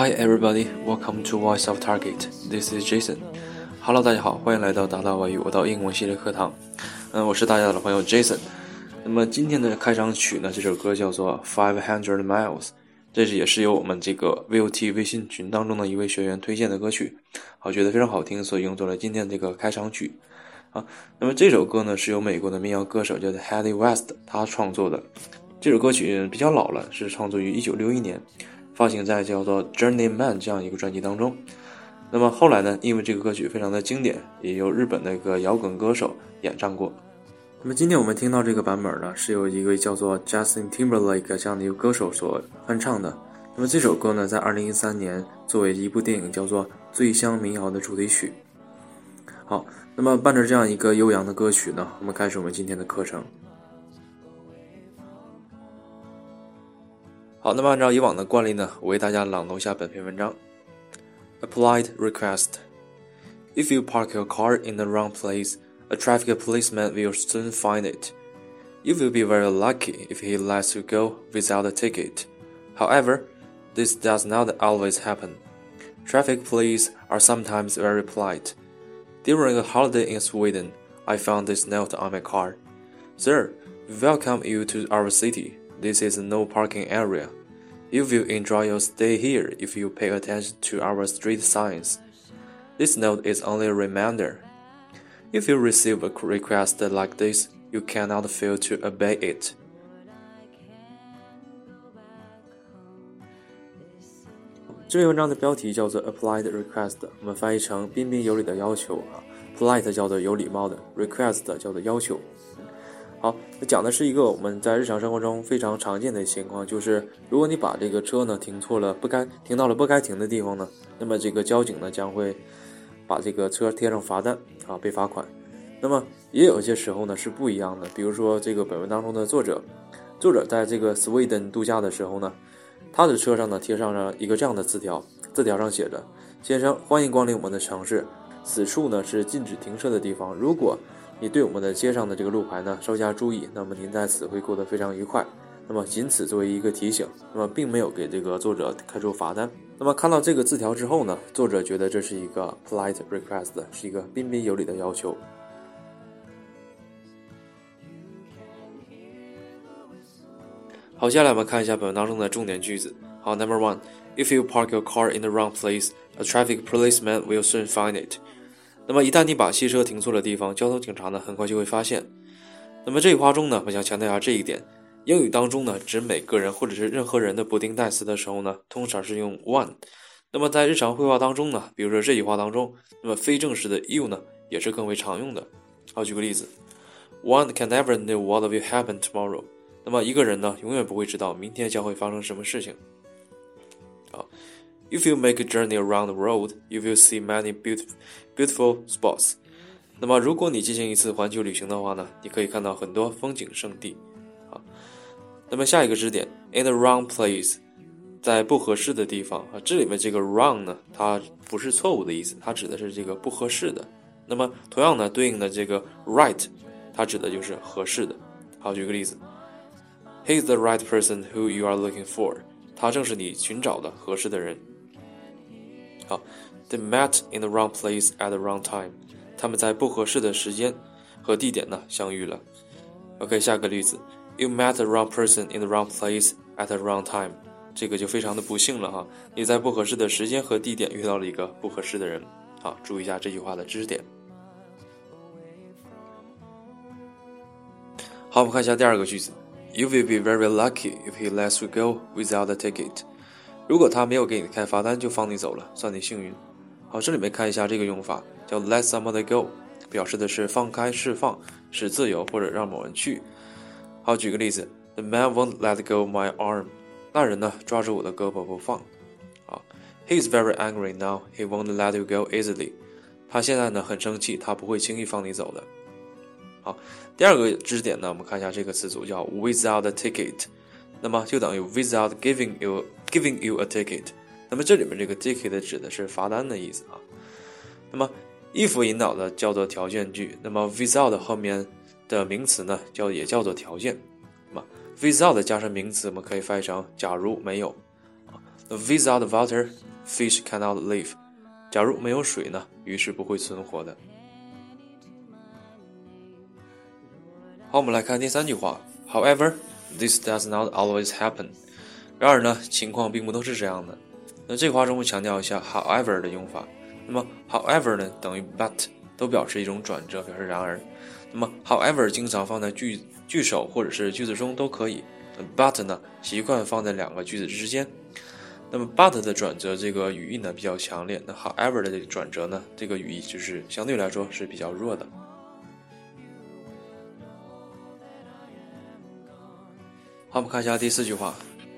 Hi everybody, welcome to Voice of Target. This is Jason. Hello，大家好，欢迎来到达到外语我到英文系列课堂。嗯，我是大家的老朋友 Jason。那么今天的开场曲呢，这首歌叫做 Five Hundred Miles，这是也是由我们这个 VOT 微信群当中的一位学员推荐的歌曲，我觉得非常好听，所以用作了今天这个开场曲。啊，那么这首歌呢是由美国的民谣歌手叫做 Hattie West 他创作的。这首歌曲比较老了，是创作于一九六一年，发行在叫做《Journeyman》这样一个专辑当中。那么后来呢，因为这个歌曲非常的经典，也由日本的一个摇滚歌手演唱过。那么今天我们听到这个版本呢，是由一位叫做 Justin Timberlake 这样的一个歌手所翻唱的。那么这首歌呢，在二零一三年作为一部电影叫做《醉乡民谣》的主题曲。好，那么伴着这样一个悠扬的歌曲呢，我们开始我们今天的课程。好，那么按照以往的惯例呢，我为大家朗读一下本篇文章。A polite request: If you park your car in the wrong place, a traffic policeman will soon find it. You will be very lucky if he lets you go without a ticket. However, this does not always happen. Traffic police are sometimes very polite. During a holiday in Sweden, I found this note on my car. Sir, we welcome you to our city. This is no parking area. You will enjoy your stay here if you pay attention to our street signs. This note is only a reminder. If you receive a request like this, you cannot fail to obey it. 这篇文章的标题叫做 "Applied Request"，我们翻译成“彬彬有礼的要求”啊，polite 叫做有礼貌的，request 叫做要求。 好，那讲的是一个我们在日常生活中非常常见的情况，就是如果你把这个车呢停错了，不该停到了不该停的地方呢，那么这个交警呢将会把这个车贴上罚单啊，被罚款。那么也有一些时候呢是不一样的，比如说这个本文当中的作者，作者在这个 Sweden 度假的时候呢，他的车上呢贴上了一个这样的字条，字条上写着：“先生，欢迎光临我们的城市，此处呢是禁止停车的地方。如果你对我们的街上的这个路牌呢稍加注意，那么您在此会过得非常愉快。那么仅此作为一个提醒，那么并没有给这个作者开出罚单。那么看到这个字条之后呢，作者觉得这是一个 polite request，是一个彬彬有礼的要求。好，接下来我们看一下本文当中的重点句子。好，Number one，If you park your car in the wrong place，a traffic policeman will soon find it。那么一旦你把汽车停错了地方，交通警察呢很快就会发现。那么这句话中呢，我想强调一下这一点：英语当中呢，指每个人或者是任何人的不定代词的时候呢，通常是用 one。那么在日常绘画当中呢，比如说这句话当中，那么非正式的 you 呢，也是更为常用的。好，举个例子：One can never know what will happen tomorrow。那么一个人呢，永远不会知道明天将会发生什么事情。If you make a journey around the world, you will see many beautiful, beautiful spots. 那么，如果你进行一次环球旅行的话呢，你可以看到很多风景胜地。啊，那么下一个知识点，in the wrong place，在不合适的地方啊。这里面这个 wrong 呢，它不是错误的意思，它指的是这个不合适的。那么，同样呢，对应的这个 right，它指的就是合适的。好，举个例子，He's the right person who you are looking for。他正是你寻找的合适的人。好，They met in the wrong place at the wrong time。他们在不合适的时间和地点呢相遇了。OK，下个例子，You met the wrong person in the wrong place at the wrong time。这个就非常的不幸了哈，你在不合适的时间和地点遇到了一个不合适的人。好，注意一下这句话的知识点。好，我们看一下第二个句子，You will be very lucky if he lets you go without a ticket。如果他没有给你开罚单就放你走了，算你幸运。好，这里面看一下这个用法，叫 let somebody go，表示的是放开、释放、使自由或者让某人去。好，举个例子，The man won't let go my arm。那人呢，抓住我的胳膊不放。啊，He is very angry now. He won't let you go easily。他现在呢很生气，他不会轻易放你走的。好，第二个知识点呢，我们看一下这个词组叫 without a ticket。那么就等于 without giving you giving you a ticket。那么这里面这个 ticket 指的是罚单的意思啊。那么 if 引导的叫做条件句，那么 without 后面的名词呢叫也叫做条件。那么 without 加上名词，我们可以翻译成假如没有啊。那 without water fish cannot live。假如没有水呢，鱼是不会存活的。好，我们来看第三句话。However, this does not always happen。然而呢，情况并不都是这样的。那这句话中会强调一下 however 的用法。那么 however 呢，等于 but，都表示一种转折，表示然而。那么 however 经常放在句句首或者是句子中都可以。but 呢，习惯放在两个句子之间。那么 but 的转折这个语义呢比较强烈，那 however 的这个转折呢，这个语义就是相对来说是比较弱的。好我们看一下第四句话。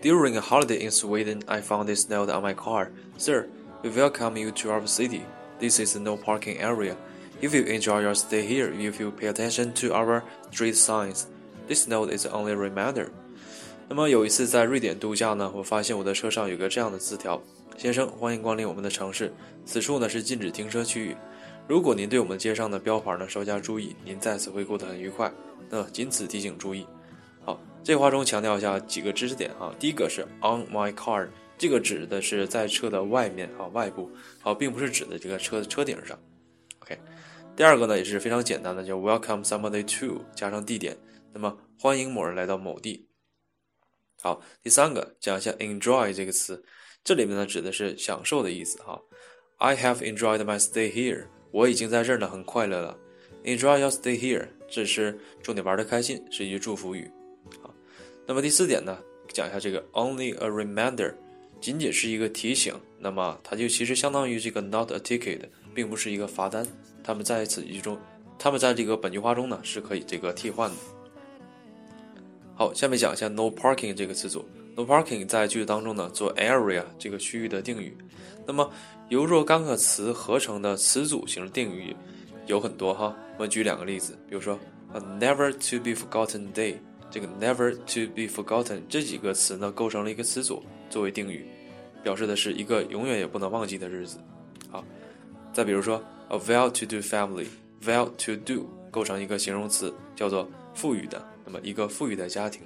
During a holiday in Sweden, I found this note on my car. Sir, we welcome you to our city. This is no parking area. If you enjoy your stay here, if you pay attention to our street signs, this note is only a reminder. 那么有一次在瑞典度假呢，我发现我的车上有个这样的字条：先生，欢迎光临我们的城市。此处呢是禁止停车区域。如果您对我们街上的标牌呢稍加注意，您在此会过得很愉快。那仅此提醒注意。好，这话中强调一下几个知识点哈。第一个是 on my car，这个指的是在车的外面啊外部，好，并不是指的这个车车顶上。OK，第二个呢也是非常简单的，叫 welcome somebody to 加上地点，那么欢迎某人来到某地。好，第三个讲一下 enjoy 这个词，这里面呢指的是享受的意思哈。I have enjoyed my stay here，我已经在这儿呢很快乐了。Enjoy your stay here，这是祝你玩的开心，是一句祝福语。那么第四点呢，讲一下这个 only a reminder，仅仅是一个提醒，那么它就其实相当于这个 not a ticket，并不是一个罚单。他们在此句中，他们在这个本句话中呢是可以这个替换的。好，下面讲一下 no parking 这个词组。no parking 在句子当中呢做 area 这个区域的定语。那么由若干个词合成的词组形式定语有很多哈，我们举两个例子，比如说 a never to be forgotten day。这个 never to be forgotten 这几个词呢，构成了一个词组作为定语，表示的是一个永远也不能忘记的日子。好，再比如说 a well-to-do family，well to do 构成一个形容词，叫做富裕的，那么一个富裕的家庭。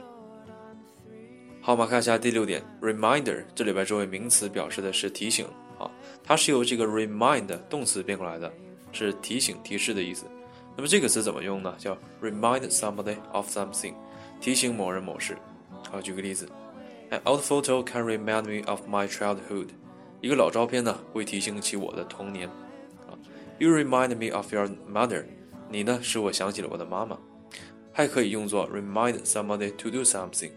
好，我们看一下第六点，reminder 这里边作为名词表示的是提醒，啊，它是由这个 remind 动词变过来的，是提醒、提示的意思。那么这个词怎么用呢？叫 remind somebody of something。提醒某人某事。好，举个例子，An old photo can remind me of my childhood。一个老照片呢，会提醒起我的童年。啊，You remind me of your mother。你呢，使我想起了我的妈妈。还可以用作 remind somebody to do something。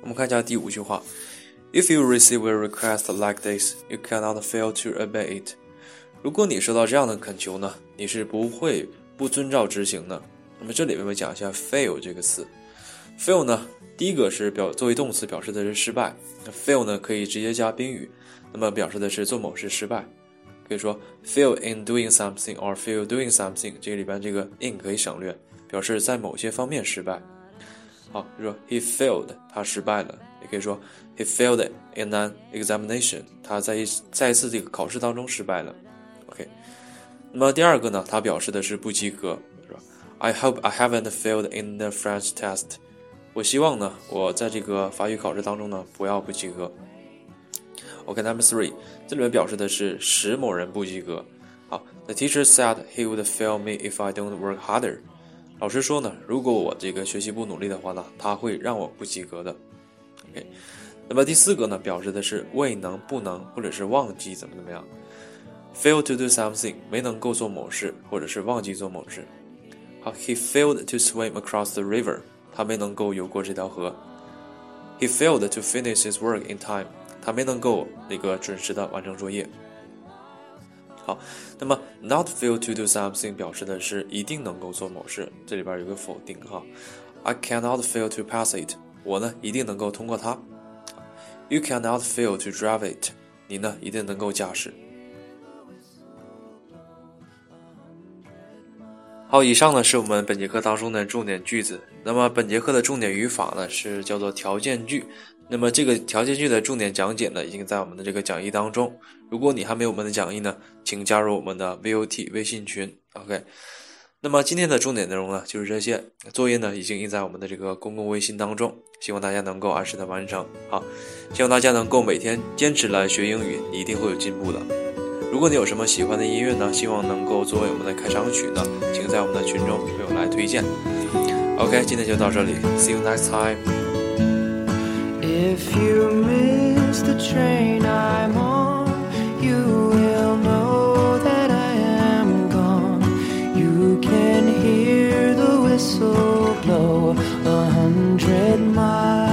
我们看一下第五句话：If you receive a request like this, you cannot fail to obey it。如果你收到这样的恳求呢，你是不会。 不遵照执行的，那么这里我们讲一下 fail 这个词。fail 呢，第一个是表作为动词表示的是失败。那 fail 呢可以直接加宾语，那么表示的是做某事失败。可以说 fail in doing something or fail doing something，这个里边这个 in 可以省略，表示在某些方面失败。好，比如说 he failed，他失败了。也可以说 he failed in an examination，他在一在一次这个考试当中失败了。那么第二个呢，它表示的是不及格，是吧？I hope I haven't failed in the French test。我希望呢，我在这个法语考试当中呢，不要不及格。OK，Number three，这里面表示的是使某人不及格。好，The teacher said he would fail me if I don't work harder。老师说呢，如果我这个学习不努力的话呢，他会让我不及格的。OK，那么第四个呢，表示的是未能、不能或者是忘记怎么怎么样。Fail to do something 没能够做某事，或者是忘记做某事。好，He failed to swim across the river，他没能够游过这条河。He failed to finish his work in time，他没能够那个准时的完成作业。好，那么 not fail to do something 表示的是一定能够做某事，这里边有个否定哈。I cannot fail to pass it，我呢一定能够通过它。You cannot fail to drive it，你呢一定能够驾驶。好，以上呢是我们本节课当中的重点句子。那么本节课的重点语法呢是叫做条件句。那么这个条件句的重点讲解呢已经在我们的这个讲义当中。如果你还没有我们的讲义呢，请加入我们的 VOT 微信群。OK。那么今天的重点内容呢，就是这些作业呢，已经印在我们的这个公共微信当中，希望大家能够按时的完成。好，希望大家能够每天坚持来学英语，你一定会有进步的。如果你有什么喜欢的音乐呢，希望能够作为我们的开场曲呢，请在我们的群中为我来推荐。OK，今天就到这里，See you next time。If you miss the train I'm on, you will know that I am gone. You can hear the whistle blow a hundred miles.